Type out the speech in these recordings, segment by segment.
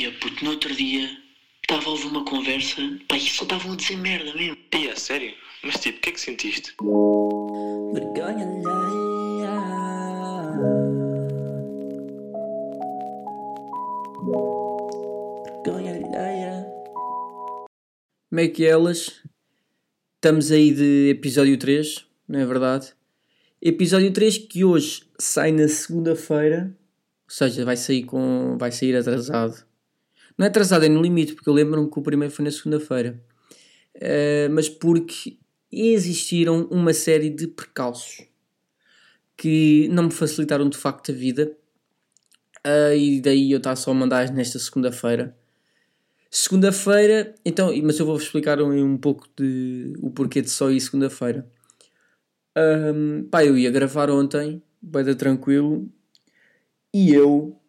Eia, puto, no outro dia estava a ouvir uma conversa, pá, e só estavam a dizer merda mesmo. E é sério? Mas tipo, o que é que sentiste? Vergonha alheia. Vergonha alheia. Como é que elas? Estamos aí de episódio 3, não é verdade? Episódio 3 que hoje sai na segunda-feira, ou seja, vai sair com. vai sair atrasado. Não é atrasado, é no limite, porque eu lembro-me que o primeiro foi na segunda-feira. Eh, mas porque existiram uma série de percalços que não me facilitaram de facto a vida. Ah, e daí eu estar só a mandar nesta segunda-feira. Segunda-feira, então, mas eu vou-vos explicar um, um pouco de o porquê de só ir segunda-feira. Ahm, pá, eu ia gravar ontem, bem tranquilo, e eu,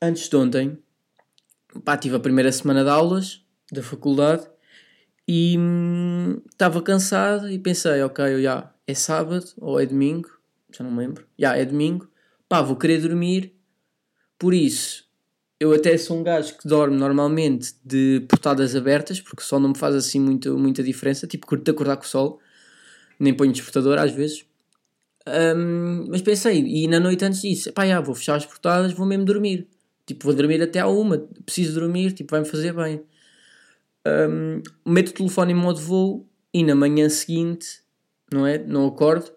antes de ontem, pá, tive a primeira semana de aulas da faculdade e hum, estava cansado e pensei, ok, já, é sábado ou é domingo, já não me lembro, já, é domingo, pá, vou querer dormir, por isso eu até sou um gajo que dorme normalmente de portadas abertas, porque o sol não me faz assim muito, muita diferença. Tipo, curto de acordar com o sol, nem ponho despertador às vezes. Ahm, mas pensei, e na noite antes disso, pá, já, vou fechar as portadas, vou mesmo dormir. Tipo, vou dormir até à uma, preciso dormir, tipo, vai-me fazer bem. Ahm, meto o telefone em modo voo e na manhã seguinte, não é? Não acordo.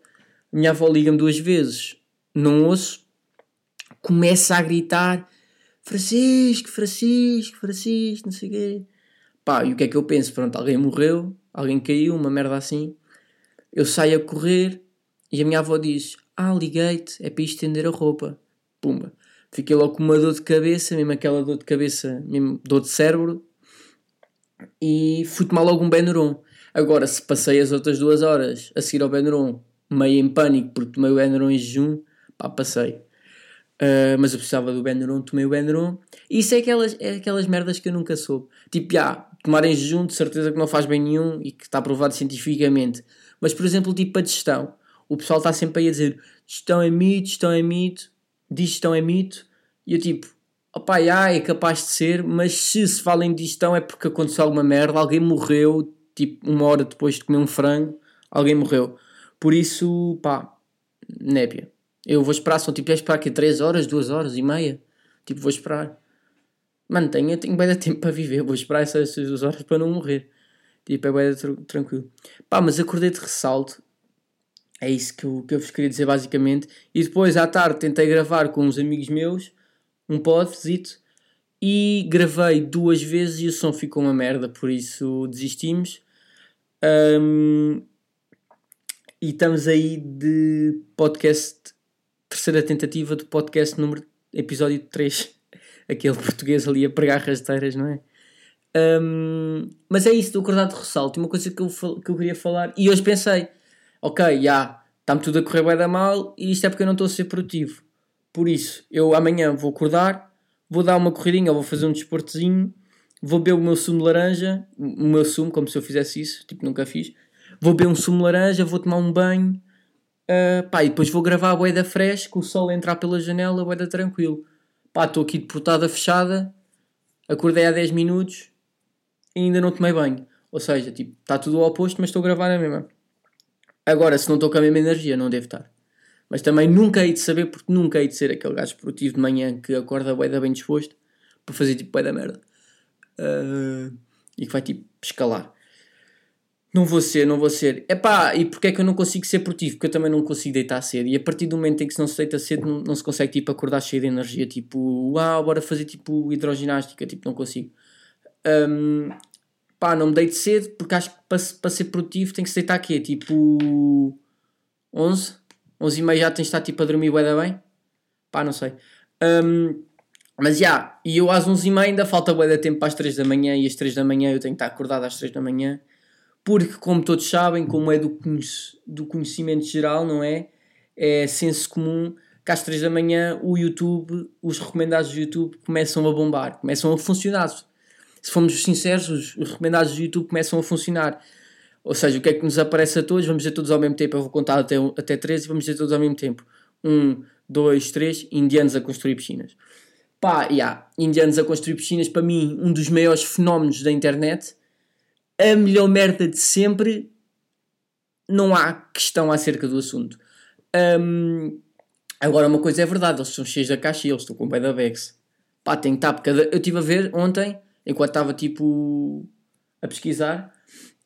Minha avó liga-me duas vezes, não ouço, começa a gritar Francisco, Francisco, Francisco, não sei o quê. Pá, e o que é que eu penso? Pronto, alguém morreu, alguém caiu, uma merda assim. Eu saio a correr e a minha avó diz: Ah, liguei-te, é para estender a roupa. Pumba. Fiquei logo com uma dor de cabeça, mesmo aquela dor de cabeça, mesmo dor de cérebro. E fui tomar logo um Benuron. Agora, se passei as outras duas horas a seguir ao Benuron, meio em pânico porque tomei o Benuron em jejum, pá, passei. Uh, mas eu precisava do Benuron, tomei o Benuron. E isso é aquelas, é aquelas merdas que eu nunca soube. Tipo, já, tomar em jejum de certeza que não faz bem nenhum e que está provado cientificamente. Mas, por exemplo, tipo a digestão. O pessoal está sempre aí a dizer digestão é mito, digestão é mito, digestão é mito. E eu tipo, opá, já, é capaz de ser, mas se se fala em digestão é porque aconteceu alguma merda, alguém morreu, tipo, uma hora depois de comer um frango, alguém morreu. Por isso, pá, népia. Eu vou esperar, são tipo, é esperar aqui 3 horas, 2 horas e meia. Tipo, vou esperar. Mano, tenho, tenho bem de tempo para viver, vou esperar essas 2 horas para não morrer. Tipo, é bem tr tranquilo. Pá, mas acordei de ressalto. É isso que eu, que eu vos queria dizer basicamente. E depois à tarde tentei gravar com uns amigos meus um podzito e gravei duas vezes e o som ficou uma merda, por isso desistimos. Um, e estamos aí de podcast terceira tentativa do podcast número episódio 3. Aquele português ali a pregar rasteiras, não é? Um, mas é isso do acordado de ressalto. Uma coisa que eu, que eu queria falar. E hoje pensei: ok, já, está-me tudo a correr bem da mal e isto é porque eu não estou a ser produtivo. Por isso, eu amanhã vou acordar, vou dar uma corridinha, vou fazer um desportozinho, vou beber o meu sumo de laranja, o meu sumo, como se eu fizesse isso, tipo, nunca fiz. Vou beber um sumo de laranja, vou tomar um banho, Uh, pá, e depois vou gravar a boeda fresh, com o sol a entrar pela janela, a boeda tranquilo. Pá, estou aqui de portada fechada, acordei há 10 minutos e ainda não tomei banho. Ou seja, tipo, está tudo ao oposto, mas estou a gravar a mesma. Agora, se não estou com a mesma energia, não devo estar. Mas também nunca hei de saber, porque nunca hei de ser aquele gajo produtivo de manhã que acorda boeda bem disposto para fazer tipo boeda merda. Uh, e que vai tipo escalar. Não vou ser, não vou ser. Epá, e porquê é que eu não consigo ser produtivo? Porque eu também não consigo deitar cedo. E a partir do momento em que se não se deita cedo, não, não se consegue tipo, acordar cheio de energia. Tipo, uau, bora fazer tipo hidroginástica. Tipo, não consigo. Um, pá, não me deito cedo porque acho que para, para ser produtivo tem que se deitar aqui. Tipo, 11, 11 e meia já tens de estar tipo a dormir bué bem. Pá, não sei. Um, mas já, yeah, e eu às 11 e meia ainda falta bué de tempo para as 3 da manhã. E às 3 da manhã eu tenho que estar acordado às 3 da manhã porque, como todos sabem, como é do, do conhecimento geral, não é? É senso comum que às 3 da manhã o YouTube, os recomendados do YouTube começam a bombar, começam a funcionar. Se formos sinceros, os, os recomendados do YouTube começam a funcionar. Ou seja, o que é que nos aparece a todos? Vamos dizer todos ao mesmo tempo. Eu vou contar até, até 13 e vamos dizer todos ao mesmo tempo. 1, 2, 3, indianos a construir piscinas. Pá, yeah, indianos a construir piscinas, para mim, um dos maiores fenómenos da internet. A melhor merda de sempre. Não há questão acerca do assunto. Hum, agora, uma coisa é verdade, eles são cheios da caixa e eles estão com o pé da Bex. Pá, tem tap cada. Eu estive a ver ontem, enquanto estava tipo a pesquisar,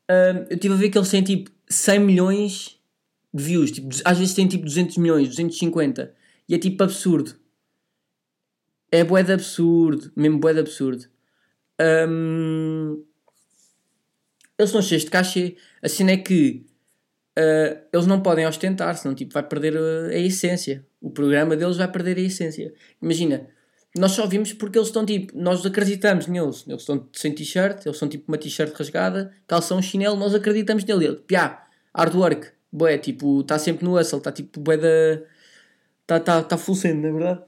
hum, eu estive a ver que eles têm tipo 100 milhões de views. Tipo, às vezes têm tipo 200 milhões, 250. E é tipo absurdo. É bué de absurdo, mesmo bué de absurdo. Hum, eles estão cheios de cachê. A cena é que uh, eles não podem ostentar, senão tipo, vai perder a, a, essência. O programa deles vai perder a essência. Imagina, nós só vimos porque eles estão tipo, nós acreditamos neles. Eles estão sem t-shirt, eles são tipo uma t-shirt rasgada, calção, chinelo, nós acreditamos nele. Ele, piá, hard work, bué, tipo, está sempre no hustle, está tipo bué da. Está tá, tá full sendo, na verdade.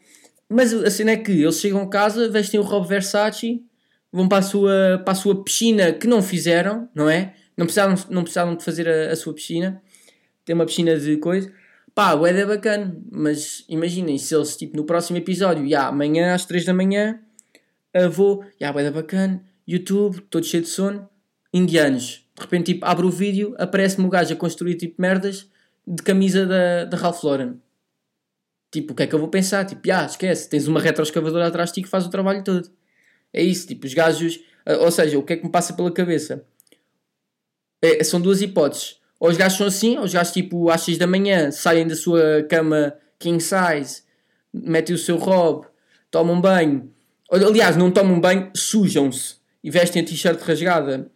Mas a cena é que eles chegam a casa, vestem o Rob Versace, vão para a sua, para a sua piscina que não fizeram, não é? Não precisavam, não precisavam de fazer a, a sua piscina. Tem uma piscina de coisa. Pá, o é bacana, mas imaginem se eles, tipo, no próximo episódio, já, amanhã às 3 da manhã, vou, já, é bacana, YouTube, todo cheio de sono, indianos. De repente, tipo, abro o vídeo, aparece-me o gajo a construir, tipo, merdas de camisa da, da Ralph Lauren. Tipo, o que é que eu vou pensar? Tipo, ah, esquece, tens uma retroescavadora atrás de ti que faz o trabalho todo. É isso, tipo, os gajos. Ou seja, o que é que me passa pela cabeça? É, são duas hipóteses. Ou os gajos são assim, ou os gajos, tipo, às 6 da manhã saem da sua cama king size, metem o seu robe, tomam banho. Aliás, não tomam banho, sujam-se e vestem a t-shirt rasgada.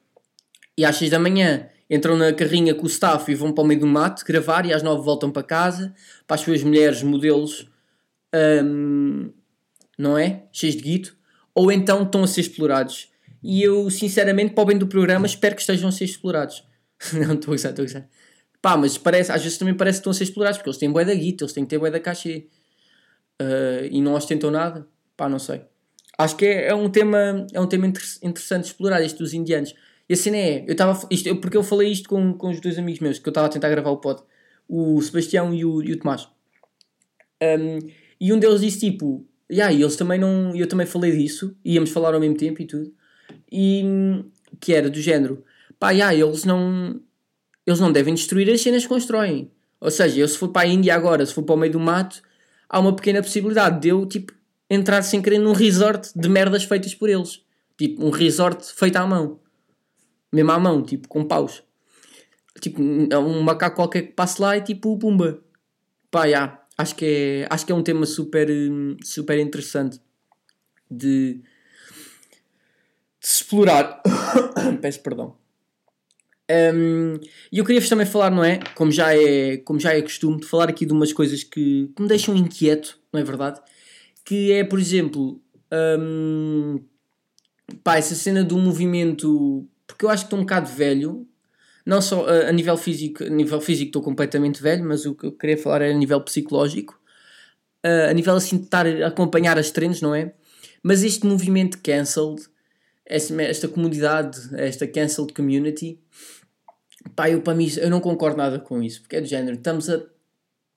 E às 6 da manhã entram na carrinha com o staff e vão para o meio do mato gravar e às nove voltam para casa, para as suas mulheres, modelos, um, não é? Cheios de guito. Ou então estão a ser explorados. E eu, sinceramente, para o bem do programa, espero que estejam a ser explorados. não, estou a gozar, estou a gozar. Pá, mas parece, às vezes também parece que estão a ser explorados, porque eles têm bué da guita, eles têm que ter bué da cachê. Uh, e não ostentam nada. Pá, não sei. Acho que é, é um tema, é um tema interessante explorar, isto dos indianos. E a cena é, eu estava, porque eu falei isto com, com os dois amigos meus que eu estava a tentar gravar o pod, o Sebastião e o, e o Tomás. Um, e um deles disse tipo, yeah, e eles também não, eu também falei disso, íamos falar ao mesmo tempo e tudo, e que era do género, pá, yeah, eles não, eles não devem destruir as cenas que constroem. Ou seja, eu se for para a Índia agora, se for para o meio do mato, há uma pequena possibilidade de eu, tipo, entrar sem querer num resort de merdas feitas por eles. Tipo, um resort feito à mão mesmo à mão, tipo, com paus. Tipo, um macaco qualquer que passe lá e tipo, pumba. Pá, yeah, acho que é, acho que é um tema super, super interessante de, de se explorar. Peço perdão. Um, e eu queria-vos também falar, não é? Como já é, como já é costume, de falar aqui de umas coisas que, que me deixam inquieto, não é verdade? Que é, por exemplo, um, pá, essa cena do movimento porque eu acho que estou um bocado velho, não só a, a nível físico, a nível físico estou completamente velho, mas o que eu queria falar é a nível psicológico, uh, a nível assim de estar a acompanhar as trends, não é? Mas este movimento cancelled, esta, comunidade, esta cancelled community, pá, eu para mim eu não concordo nada com isso, porque é do género, estamos a.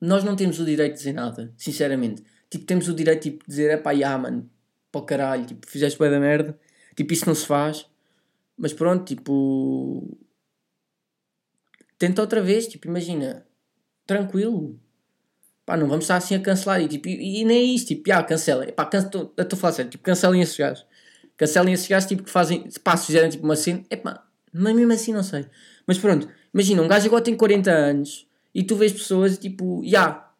Nós não temos o direito de dizer nada, sinceramente. Tipo, temos o direito tipo, de dizer, é pá, yeah, mano, para o caralho, tipo, fizeste bem da merda, tipo, isso não se faz. Mas pronto, tipo. Tenta outra vez, tipo, imagina. Tranquilo. Pá, não vamos estar assim a cancelar. E, tipo, e, e nem é isso, tipo, ah, cancelem. Pá, estou a falar sério, tipo, cancelem esses gajos. Cancelem esses gajos, tipo, que fazem. Pá, se fizerem tipo uma cena. É pá, mas mesmo assim não sei. Mas pronto, imagina, um gajo agora tem 40 anos e tu vês pessoas tipo, já. Yeah,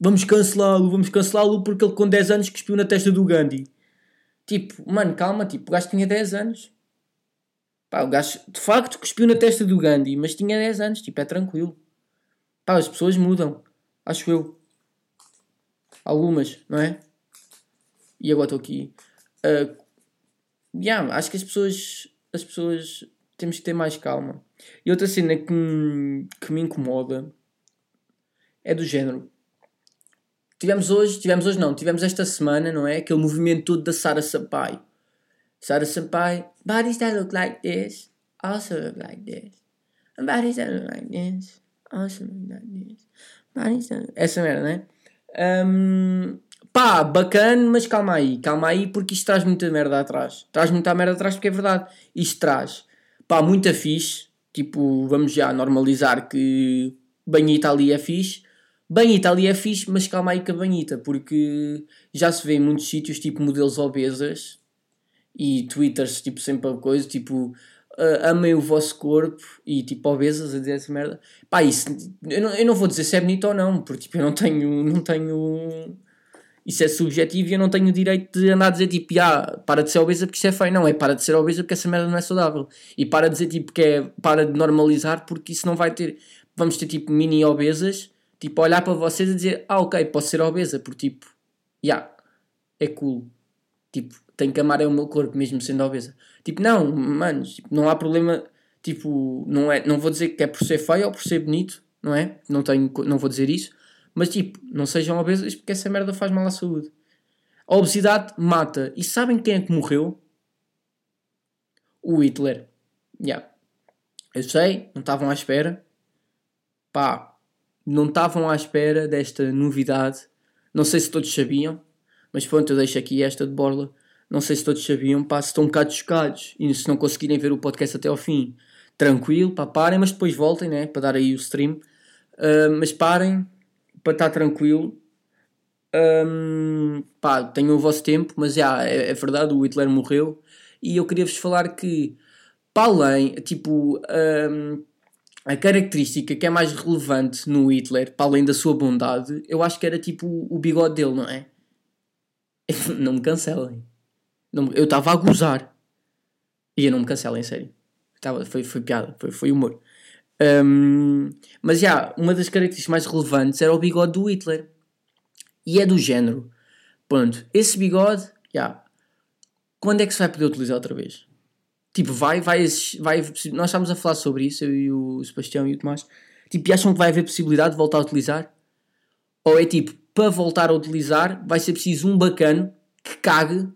vamos cancelá-lo, vamos cancelá-lo porque ele com 10 anos cuspiu na testa do Gandhi. Tipo, mano, calma, tipo, o gajo tinha 10 anos. Pá, o gajo de facto cuspiu na testa do Gandhi, mas tinha 10 anos, tipo, é tranquilo. Pá, as pessoas mudam, acho eu. Algumas, não é? E agora estou aqui. Uh, yeah, acho que as pessoas, as pessoas temos que ter mais calma. E outra cena que me, que me incomoda é do género. Tivemos hoje, tivemos hoje não, tivemos esta semana, não é? Aquele movimento todo da Sara Sampaio Sara Senpai, bodies that look like this also look like this. Bodies that look like this also look like this. Bodies that... Essa merda, né? Um, pá, bacana, mas calma aí, calma aí, porque isto traz muita merda atrás. Traz muita merda atrás porque é verdade. Isto traz, pá, muita fixe. Tipo, vamos já normalizar que banhita ali é fixe. Banhita ali é fixe, mas calma aí com a banhita, porque já se vê em muitos sítios, tipo, modelos obesas e twitters, tipo, sempre a coisa, tipo, uh, amem o vosso corpo e, tipo, obesas a dizer essa merda. Pá, isso, eu não, eu não vou dizer se é bonito ou não, porque, tipo, eu não tenho, não tenho isso é subjetivo e eu não tenho o direito de andar a dizer tipo, ah, para de ser obesa porque isso é feio. Não, é para de ser obesa porque essa merda não é saudável. E para de dizer tipo que é para de normalizar porque isso não vai ter. Vamos ter tipo mini obesas, tipo, olhar para vocês e dizer, ah, ok, posso ser obesa, porque tipo, já, yeah, é cool. Tipo, tenho que amar é o meu corpo mesmo sendo obesa. Tipo, não, manos, tipo, não há problema. Tipo, não, é, não vou dizer que é por ser feio ou por ser bonito, não é? Não, tenho, não vou dizer isso mas tipo, não sejam obesos porque essa merda faz mal à saúde. A obesidade mata. E sabem quem é que morreu? O Hitler. Yeah. Eu sei, não estavam à espera. Pá, não estavam à espera desta novidade. Não sei se todos sabiam, mas pronto, eu deixo aqui esta de borla. Não sei se todos sabiam, pá, se estão um bocado chocados e se não conseguirem ver o podcast até ao fim, tranquilo, pá, parem, mas depois voltem, né, para dar aí o stream. Uh, mas parem, para estar tranquilo. Um, pá, tenho o vosso tempo, mas é, é, verdade, o Hitler morreu. E eu queria vos falar que, para além, tipo, um, a característica que é mais relevante no Hitler, para além da sua bondade, eu acho que era tipo o bigode dele, não é? não me cancelem. Não, eu estava a gozar. E eu não me cancelem, sério. Tava, foi, foi piada, foi, foi humor. Um, mas já, uma das características mais relevantes era o bigode do Hitler. E é do género. Pronto, esse bigode, já. Quando é que se vai poder utilizar outra vez? Tipo, vai, vai, vai. Nós estávamos a falar sobre isso, eu e o Sebastião e o Tomás. Tipo, e acham que vai haver possibilidade de voltar a utilizar? Ou é tipo, para voltar a utilizar, vai ser preciso um bacano que cague,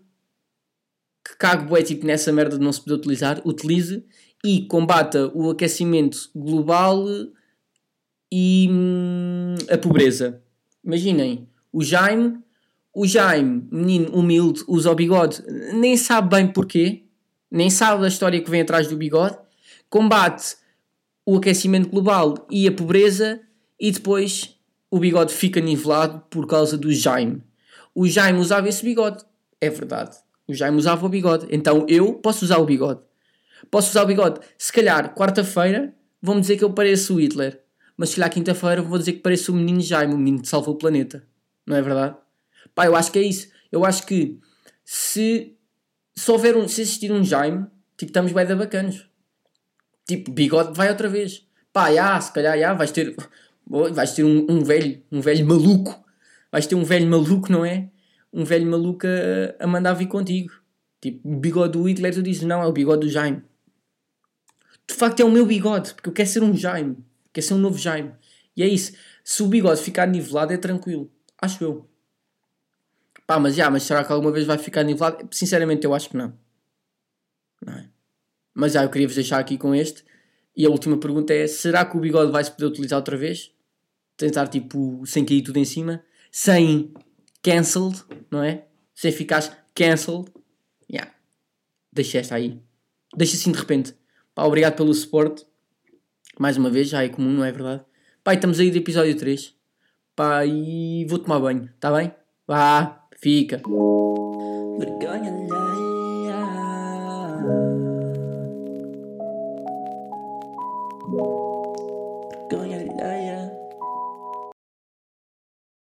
que cague, é tipo, nessa merda de não se poder utilizar, utilize e combata o aquecimento global e hum, a pobreza. Imaginem, o Jaime, o Jaime, menino humilde, usa o bigode, nem sabe bem porquê, nem sabe da história que vem atrás do bigode, combate o aquecimento global e a pobreza e depois o bigode fica nivelado por causa do Jaime. O Jaime usava esse bigode, é verdade. O Jaime usava o bigode, então eu posso usar o bigode. Posso usar o bigode. Se calhar, quarta-feira, vão dizer que eu pareço o Hitler. Mas se calhar, quinta-feira, vou dizer que pareço o menino Jaime, o menino que salvou o planeta. Não é verdade? Pá, eu acho que é isso. Eu acho que se, se houver um, se existir um Jaime, tipo, estamos bem da bacanos. Tipo, bigode vai outra vez. Pá, já, se calhar, já, vais ter, vais ter um, um velho, um velho maluco. Vais ter um velho maluco, não é? Um velho maluco a, a mandar vir contigo. Tipo, o bigode do Hitler, tu dizes, não, é o bigode do Jaime de facto é o meu bigode, porque eu quero ser um Jaime, quero ser um novo Jaime. E é isso. Se o bigode ficar nivelado, é tranquilo. Acho eu. Pá, mas já, mas será que alguma vez vai ficar nivelado? Sinceramente, eu acho que não. Não é? Mas já, eu queria vos deixar aqui com este. E a última pergunta é: será que o bigode vai se poder utilizar outra vez? Tentar, tipo, sem cair tudo em cima, sem cancelled, não é? Sem ficar cancelled. Yeah. Deixa esta aí. Deixa assim de repente. Pá, obrigado pelo suporte. Mais uma vez, já é comum, não é verdade? Pá, estamos aí do episódio 3. Pá, e vou tomar banho, tá bem? Vá, fica. Vergonha alheia. Vergonha.